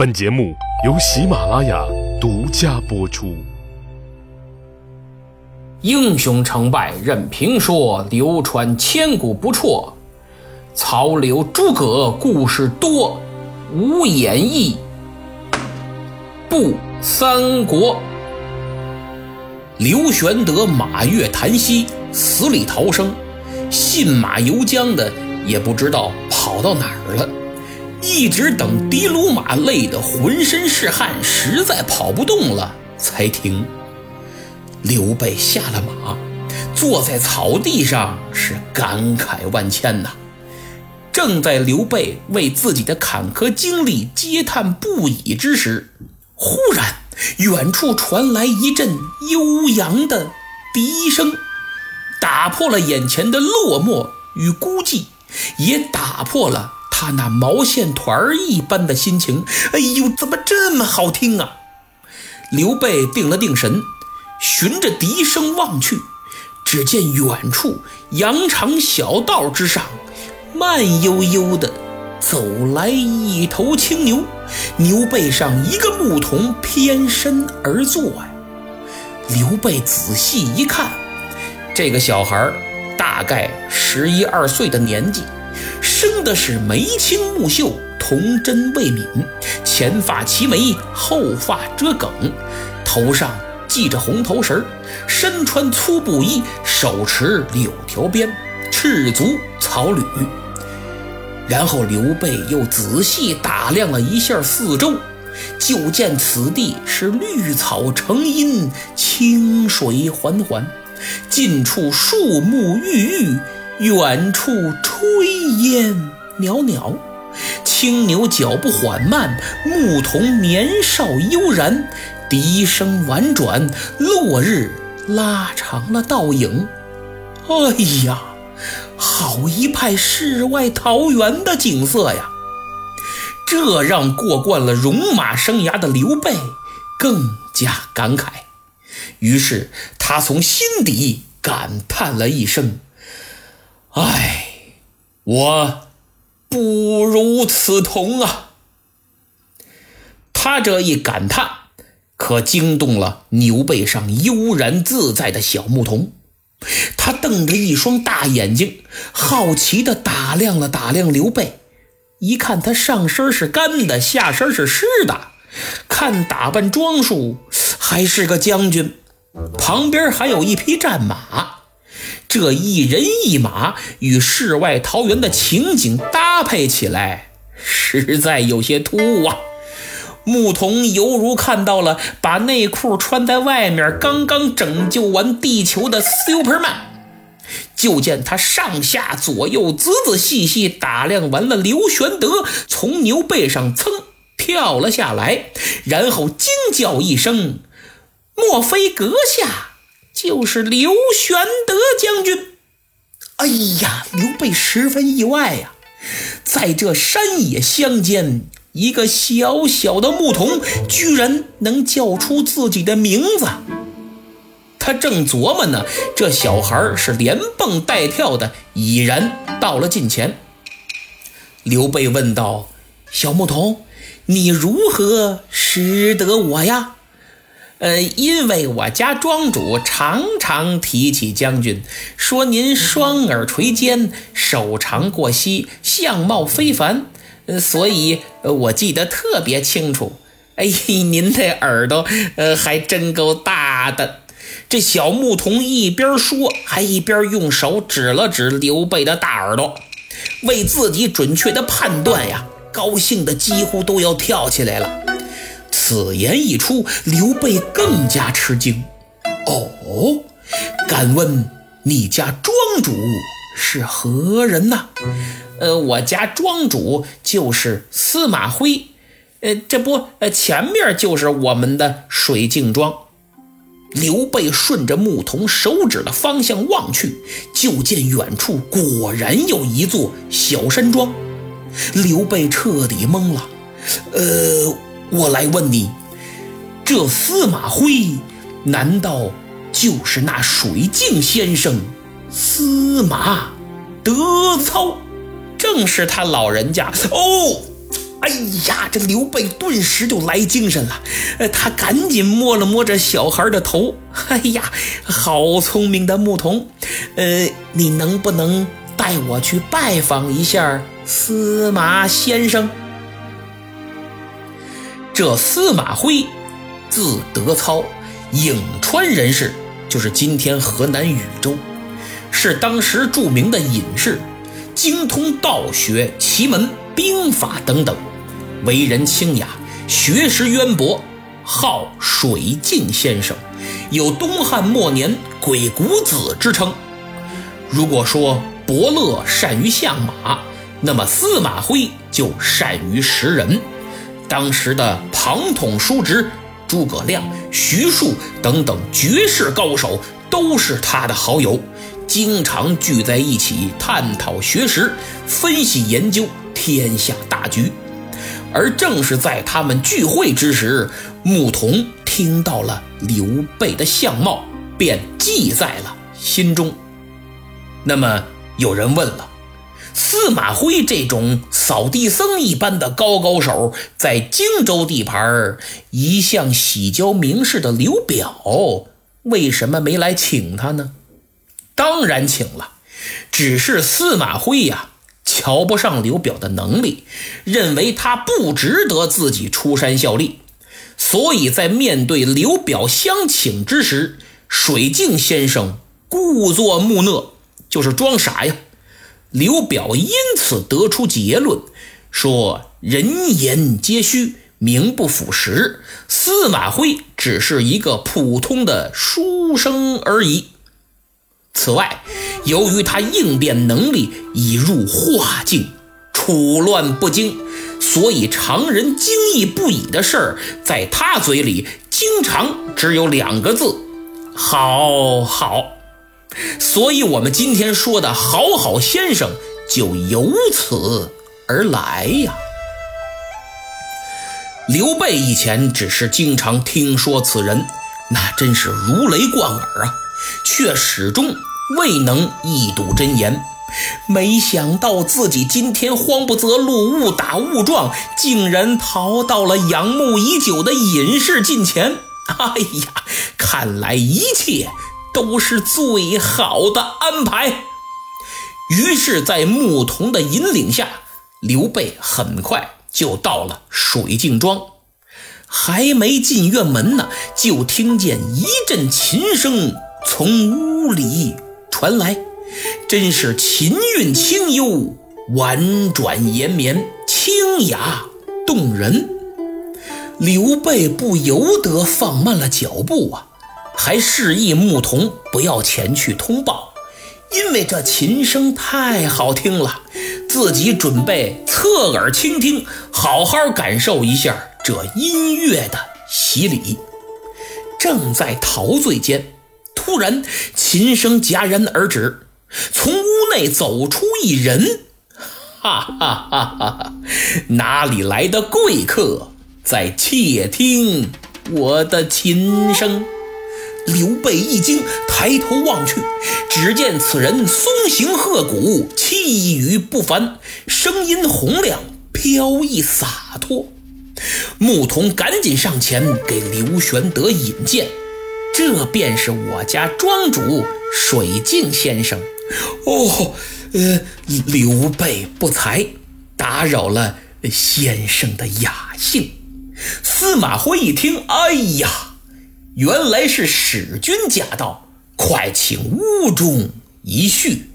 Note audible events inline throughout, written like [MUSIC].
本节目由喜马拉雅独家播出。英雄成败任评说，流传千古不辍。曹刘诸葛故事多，无演义不三国。刘玄德马跃檀溪，死里逃生，信马由缰的也不知道跑到哪儿了。一直等的卢马累得浑身是汗，实在跑不动了，才停。刘备下了马，坐在草地上，是感慨万千呐。正在刘备为自己的坎坷经历嗟叹不已之时，忽然远处传来一阵悠扬的笛声，打破了眼前的落寞与孤寂，也打破了。他那毛线团一般的心情，哎呦，怎么这么好听啊！刘备定了定神，循着笛声望去，只见远处羊肠小道之上，慢悠悠的走来一头青牛，牛背上一个牧童偏身而坐呀。刘备仔细一看，这个小孩大概十一二岁的年纪。生的是眉清目秀，童真未泯，前发齐眉，后发遮梗，头上系着红头绳，身穿粗布衣，手持柳条鞭，赤足草履。然后刘备又仔细打量了一下四周，就见此地是绿草成荫，清水缓缓，近处树木郁郁。远处炊烟袅袅，青牛脚步缓慢，牧童年少悠然，笛声婉转，落日拉长了倒影。哎呀，好一派世外桃源的景色呀！这让过惯了戎马生涯的刘备更加感慨，于是他从心底感叹了一声。唉，我不如此童啊！他这一感叹，可惊动了牛背上悠然自在的小牧童。他瞪着一双大眼睛，好奇地打量了打量刘备。一看他上身是干的，下身是湿的，看打扮装束，还是个将军。旁边还有一匹战马。这一人一马与世外桃源的情景搭配起来，实在有些突兀啊！牧童犹如看到了把内裤穿在外面，刚刚拯救完地球的 Superman。就见他上下左右仔仔细细打量完了刘玄德，从牛背上噌跳了下来，然后惊叫一声：“莫非阁下？”就是刘玄德将军。哎呀，刘备十分意外呀，在这山野乡间，一个小小的牧童居然能叫出自己的名字。他正琢磨呢，这小孩是连蹦带跳的，已然到了近前。刘备问道：“小牧童，你如何识得我呀？”呃，因为我家庄主常常提起将军，说您双耳垂肩，手长过膝，相貌非凡，呃，所以呃我记得特别清楚。哎，您的耳朵，呃，还真够大的。这小牧童一边说，还一边用手指了指刘备的大耳朵，为自己准确的判断呀，高兴的几乎都要跳起来了。此言一出，刘备更加吃惊。哦，敢问你家庄主是何人呐？呃，我家庄主就是司马徽。呃，这不，呃，前面就是我们的水镜庄。刘备顺着牧童手指的方向望去，就见远处果然有一座小山庄。刘备彻底懵了。呃。我来问你，这司马徽难道就是那水镜先生司马德操？正是他老人家哦！哎呀，这刘备顿时就来精神了，呃，他赶紧摸了摸这小孩的头。哎呀，好聪明的牧童，呃，你能不能带我去拜访一下司马先生？这司马徽，字德操，颍川人士，就是今天河南禹州，是当时著名的隐士，精通道学、奇门、兵法等等。为人清雅，学识渊博，号水镜先生，有东汉末年鬼谷子之称。如果说伯乐善于相马，那么司马徽就善于识人。当时的庞统、叔侄、诸葛亮、徐庶等等绝世高手都是他的好友，经常聚在一起探讨学识，分析研究天下大局。而正是在他们聚会之时，牧童听到了刘备的相貌，便记在了心中。那么有人问了：司马徽这种扫地僧一般的高高手，在荆州地盘一向喜交名士的刘表，为什么没来请他呢？当然请了，只是司马徽呀。瞧不上刘表的能力，认为他不值得自己出山效力，所以在面对刘表相请之时，水镜先生故作木讷，就是装傻呀。刘表因此得出结论，说人言皆虚，名不副实，司马徽只是一个普通的书生而已。此外，由于他应变能力已入化境，处乱不惊，所以常人惊异不已的事儿，在他嘴里经常只有两个字：好好。所以，我们今天说的好好先生就由此而来呀。刘备以前只是经常听说此人，那真是如雷贯耳啊。却始终未能一睹真言，没想到自己今天慌不择路、误打误撞，竟然逃到了仰慕已久的隐士近前。哎呀，看来一切都是最好的安排。于是，在牧童的引领下，刘备很快就到了水镜庄。还没进院门呢，就听见一阵琴声。从屋里传来，真是琴韵清幽，婉转延绵，清雅动人。刘备不由得放慢了脚步啊，还示意牧童不要前去通报，因为这琴声太好听了，自己准备侧耳倾听，好好感受一下这音乐的洗礼。正在陶醉间。突然，琴声戛然而止，从屋内走出一人。哈哈哈哈！哪里来的贵客，在窃听我的琴声？刘备一惊，抬头望去，只见此人松形鹤骨，气宇不凡，声音洪亮，飘逸洒脱。牧童赶紧上前给刘玄德引荐。这便是我家庄主水镜先生。哦，呃，刘备不才，打扰了先生的雅兴。司马徽一听，哎呀，原来是使君驾到，快请屋中一叙。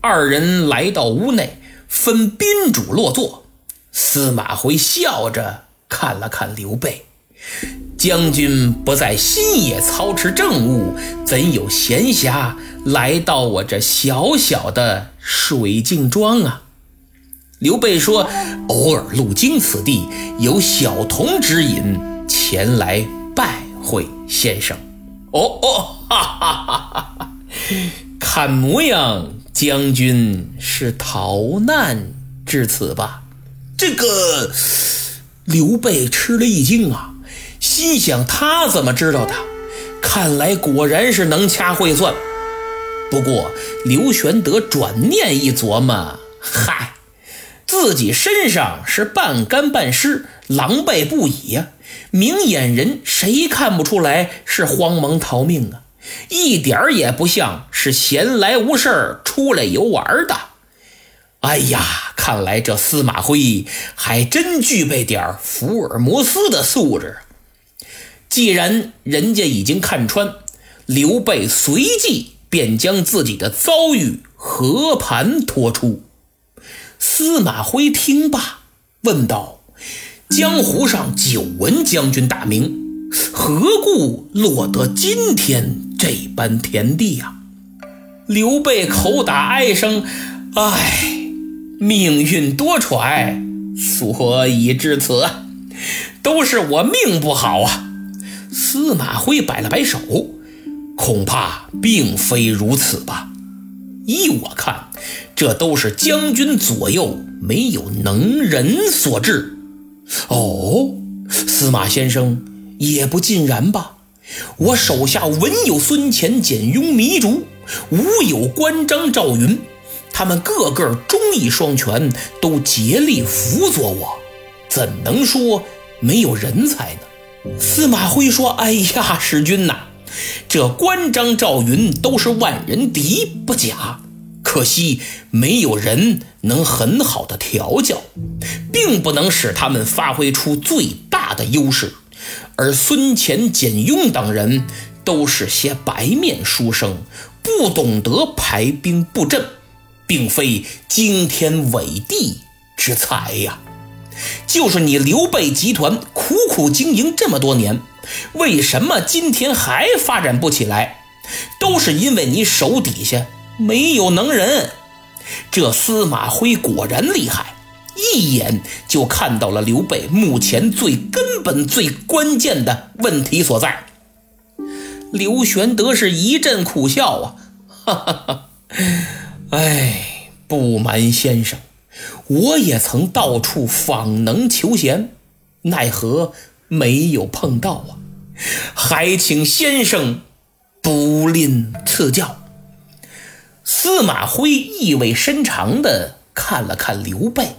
二人来到屋内，分宾主落座。司马徽笑着看了看刘备。将军不在新野操持政务，怎有闲暇来到我这小小的水镜庄啊？刘备说：“偶尔路经此地，有小童指引，前来会先生。”哦哦，哈哈哈哈！看模样，将军是逃难至此吧？这个刘备吃了一惊啊！心想他怎么知道的？看来果然是能掐会算。不过刘玄德转念一琢磨，嗨，自己身上是半干半湿，狼狈不已呀。明眼人谁看不出来是慌忙逃命啊？一点儿也不像是闲来无事出来游玩的。哎呀，看来这司马徽还真具备点福尔摩斯的素质。既然人家已经看穿，刘备随即便将自己的遭遇和盘托出。司马徽听罢，问道：“江湖上久闻将军大名，何故落得今天这般田地呀？”刘备口打哀声：“唉。”命运多舛，所以至此，都是我命不好啊！司马徽摆了摆手，恐怕并非如此吧？依我看，这都是将军左右没有能人所致。哦，司马先生也不尽然吧？我手下文有孙乾、简雍、糜竺，武有关张、赵云。他们个个忠义双全，都竭力辅佐我，怎能说没有人才呢？司马徽说：“哎呀，使君呐，这关张赵云都是万人敌不假，可惜没有人能很好的调教，并不能使他们发挥出最大的优势。而孙乾、简雍等人都是些白面书生，不懂得排兵布阵。”并非惊天伟地之才呀！就是你刘备集团苦苦经营这么多年，为什么今天还发展不起来？都是因为你手底下没有能人。这司马徽果然厉害，一眼就看到了刘备目前最根本、最关键的问题所在。刘玄德是一阵苦笑啊，哈哈哈。哎，不瞒先生，我也曾到处访能求贤，奈何没有碰到啊！还请先生不吝赐教。司马徽意味深长地看了看刘备，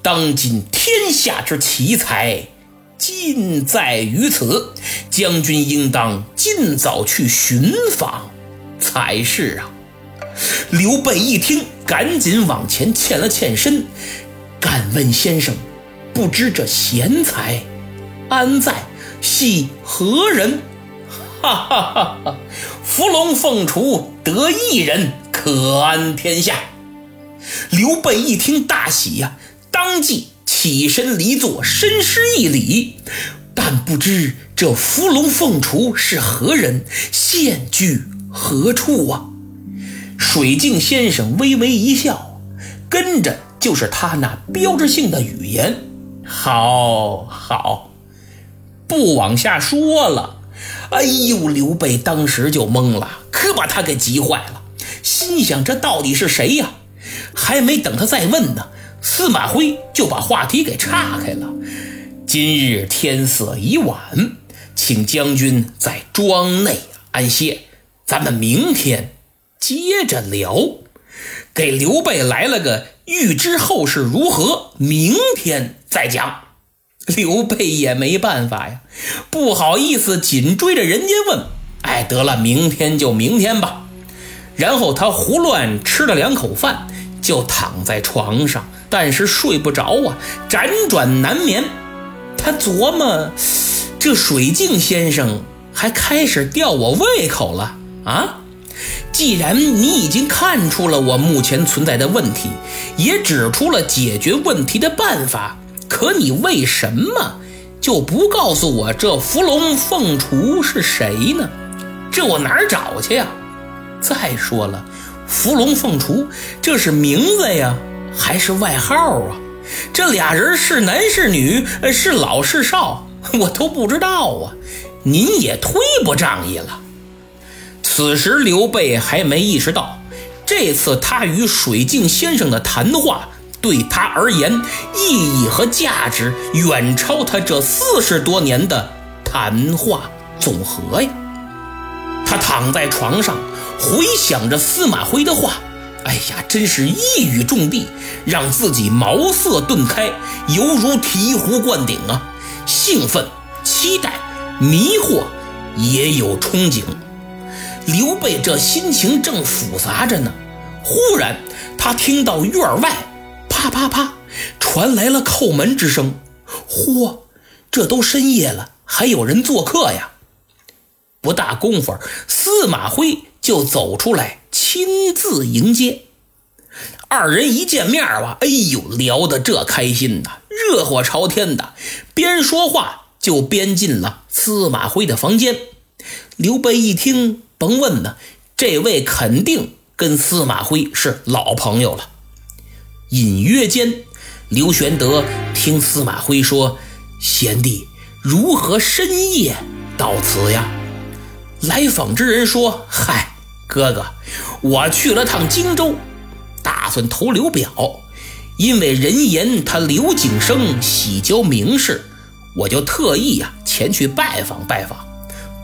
当今天下之奇才，尽在于此，将军应当尽早去寻访才是啊！刘备一听，赶紧往前欠了欠身，敢问先生，不知这贤才安在？系何人？哈哈哈哈！伏龙凤雏得一人，可安天下。刘备一听大喜呀，当即起身离座，深施一礼。但不知这伏龙凤雏是何人，现居何处啊？水镜先生微微一笑，跟着就是他那标志性的语言：“好好，不往下说了。”哎呦，刘备当时就懵了，可把他给急坏了，心想：这到底是谁呀？还没等他再问呢，司马徽就把话题给岔开了：“今日天色已晚，请将军在庄内安歇，咱们明天。”接着聊，给刘备来了个预知后事如何，明天再讲。[LAUGHS] 刘备也没办法呀，不好意思，紧追着人家问：“哎，得了，明天就明天吧。”然后他胡乱吃了两口饭，就躺在床上，但是睡不着啊，辗转难眠。他琢磨，这水镜先生还开始吊我胃口了啊！既然你已经看出了我目前存在的问题，也指出了解决问题的办法，可你为什么就不告诉我这伏龙凤雏是谁呢？这我哪儿找去呀？再说了，伏龙凤雏这是名字呀，还是外号啊？这俩人是男是女，是老是少，我都不知道啊。您也忒不仗义了。此时，刘备还没意识到，这次他与水镜先生的谈话对他而言意义和价值远超他这四十多年的谈话总和呀！他躺在床上，回想着司马徽的话：“哎呀，真是一语中的，让自己茅塞顿开，犹如醍醐灌顶啊！兴奋、期待、迷惑，也有憧憬。刘备这心情正复杂着呢，忽然他听到院外啪啪啪传来了叩门之声。嚯，这都深夜了，还有人做客呀！不大功夫，司马徽就走出来，亲自迎接。二人一见面啊，哎呦，聊得这开心呐，热火朝天的，边说话就边进了司马徽的房间。刘备一听。甭问呢，这位肯定跟司马徽是老朋友了。隐约间，刘玄德听司马徽说：“贤弟如何深夜到此呀？”来访之人说：“嗨，哥哥，我去了趟荆州，打算投刘表，因为人言他刘景升喜交名士，我就特意呀前去拜访拜访。”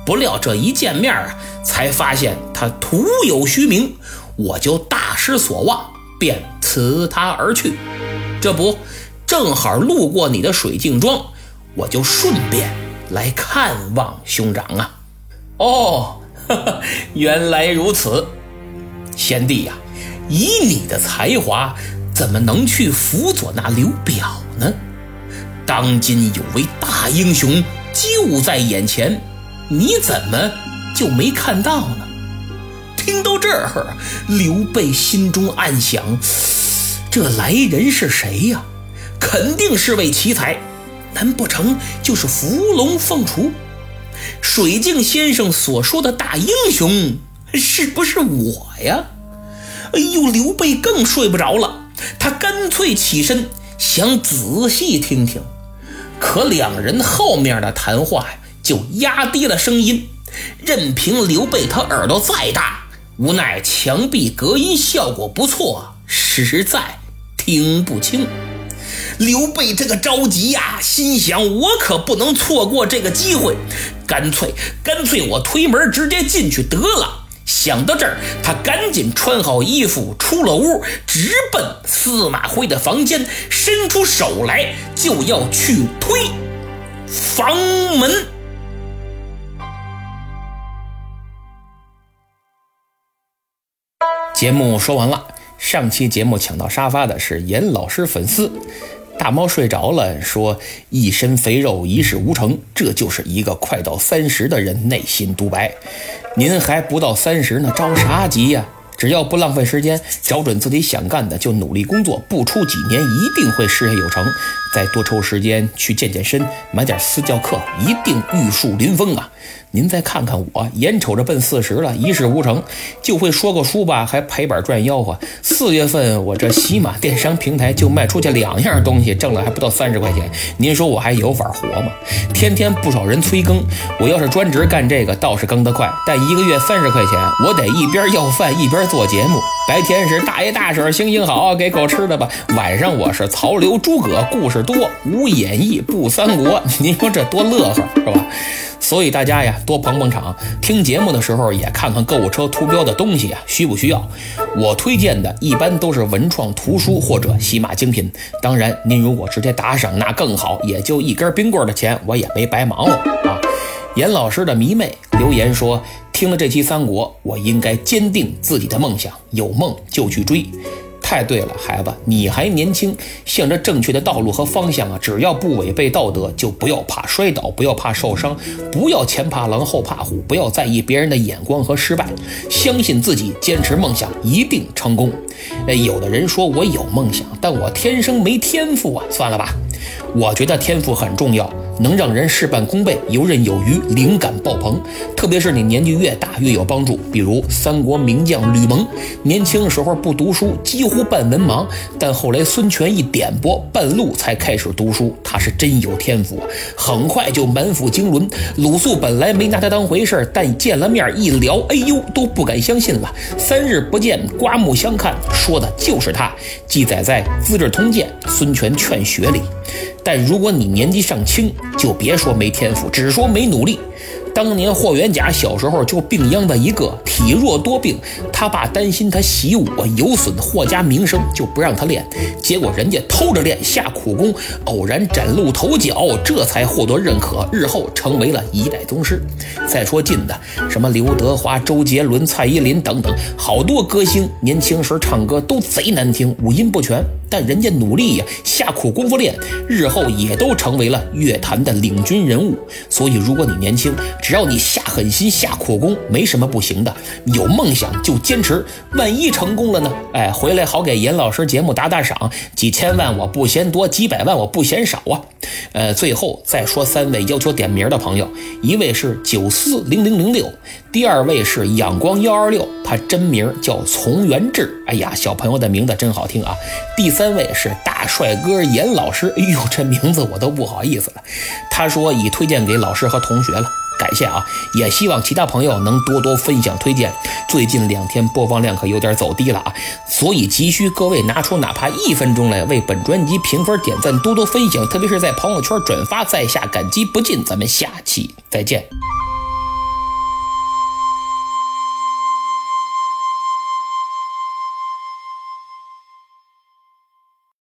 不料这一见面啊，才发现他徒有虚名，我就大失所望，便辞他而去。这不，正好路过你的水镜庄，我就顺便来看望兄长啊。哦，呵 [LAUGHS] 呵原来如此，贤弟呀，以你的才华，怎么能去辅佐那刘表呢？当今有位大英雄就在眼前。你怎么就没看到呢？听到这儿，刘备心中暗想：这来人是谁呀？肯定是位奇才，难不成就是伏龙凤雏？水镜先生所说的大英雄，是不是我呀？哎呦，刘备更睡不着了，他干脆起身想仔细听听，可两人后面的谈话。就压低了声音，任凭刘备他耳朵再大，无奈墙壁隔音效果不错，实在听不清。刘备这个着急呀，心想我可不能错过这个机会，干脆干脆我推门直接进去得了。想到这儿，他赶紧穿好衣服出了屋，直奔司马徽的房间，伸出手来就要去推房门。节目说完了，上期节目抢到沙发的是严老师粉丝，大猫睡着了，说一身肥肉一事无成，这就是一个快到三十的人内心独白。您还不到三十呢，着啥急呀？只要不浪费时间，找准自己想干的，就努力工作，不出几年一定会事业有成。再多抽时间去健健身，买点私教课，一定玉树临风啊！您再看看我，眼瞅着奔四十了，一事无成，就会说个书吧，还赔本赚吆喝。四月份我这喜马电商平台就卖出去两样东西，挣了还不到三十块钱。您说我还有法活吗？天天不少人催更，我要是专职干这个，倒是更得快，但一个月三十块钱，我得一边要饭一边做节目。白天是大爷大婶行行好，给狗吃的吧。晚上我是曹刘诸葛，故事多，无演义不三国。[LAUGHS] 您说这多乐呵，是吧？所以大家呀，多捧捧场，听节目的时候也看看购物车图标的东西啊，需不需要？我推荐的一般都是文创图书或者喜马精品。当然，您如果直接打赏那更好，也就一根冰棍的钱，我也没白忙活啊。严老师的迷妹留言说，听了这期三国，我应该坚定自己的梦想，有梦就去追。太对了，孩子，你还年轻，向着正确的道路和方向啊！只要不违背道德，就不要怕摔倒，不要怕受伤，不要前怕狼后怕虎，不要在意别人的眼光和失败，相信自己，坚持梦想，一定成功。哎，有的人说我有梦想，但我天生没天赋啊！算了吧，我觉得天赋很重要。能让人事半功倍、游刃有余、灵感爆棚，特别是你年纪越大越有帮助。比如三国名将吕蒙，年轻时候不读书，几乎半文盲，但后来孙权一点拨，半路才开始读书。他是真有天赋，很快就满腹经纶。鲁肃本来没拿他当回事但见了面一聊，哎呦，都不敢相信了。三日不见，刮目相看，说的就是他。记载在《资治通鉴·孙权劝学》里。但如果你年纪尚轻，就别说没天赋，只说没努力。当年霍元甲小时候就病秧子一个，体弱多病，他爸担心他习武有损霍家名声，就不让他练。结果人家偷着练，下苦功，偶然崭露头角，这才获得认可，日后成为了一代宗师。再说近的，什么刘德华、周杰伦、蔡依林等等，好多歌星年轻时唱歌都贼难听，五音不全。但人家努力呀，下苦功夫练，日后也都成为了乐坛的领军人物。所以，如果你年轻，只要你下狠心、下苦功，没什么不行的。有梦想就坚持，万一成功了呢？哎，回来好给严老师节目打打赏，几千万我不嫌多，几百万我不嫌少啊。呃，最后再说三位要求点名的朋友，一位是九四零零零六，第二位是仰光幺二六，他真名叫从元志。哎呀，小朋友的名字真好听啊。第三。位是大帅哥严老师，哎呦，这名字我都不好意思了。他说已推荐给老师和同学了，感谢啊！也希望其他朋友能多多分享推荐。最近两天播放量可有点走低了啊，所以急需各位拿出哪怕一分钟来为本专辑评分、点赞、多多分享，特别是在朋友圈转发，在下感激不尽。咱们下期再见。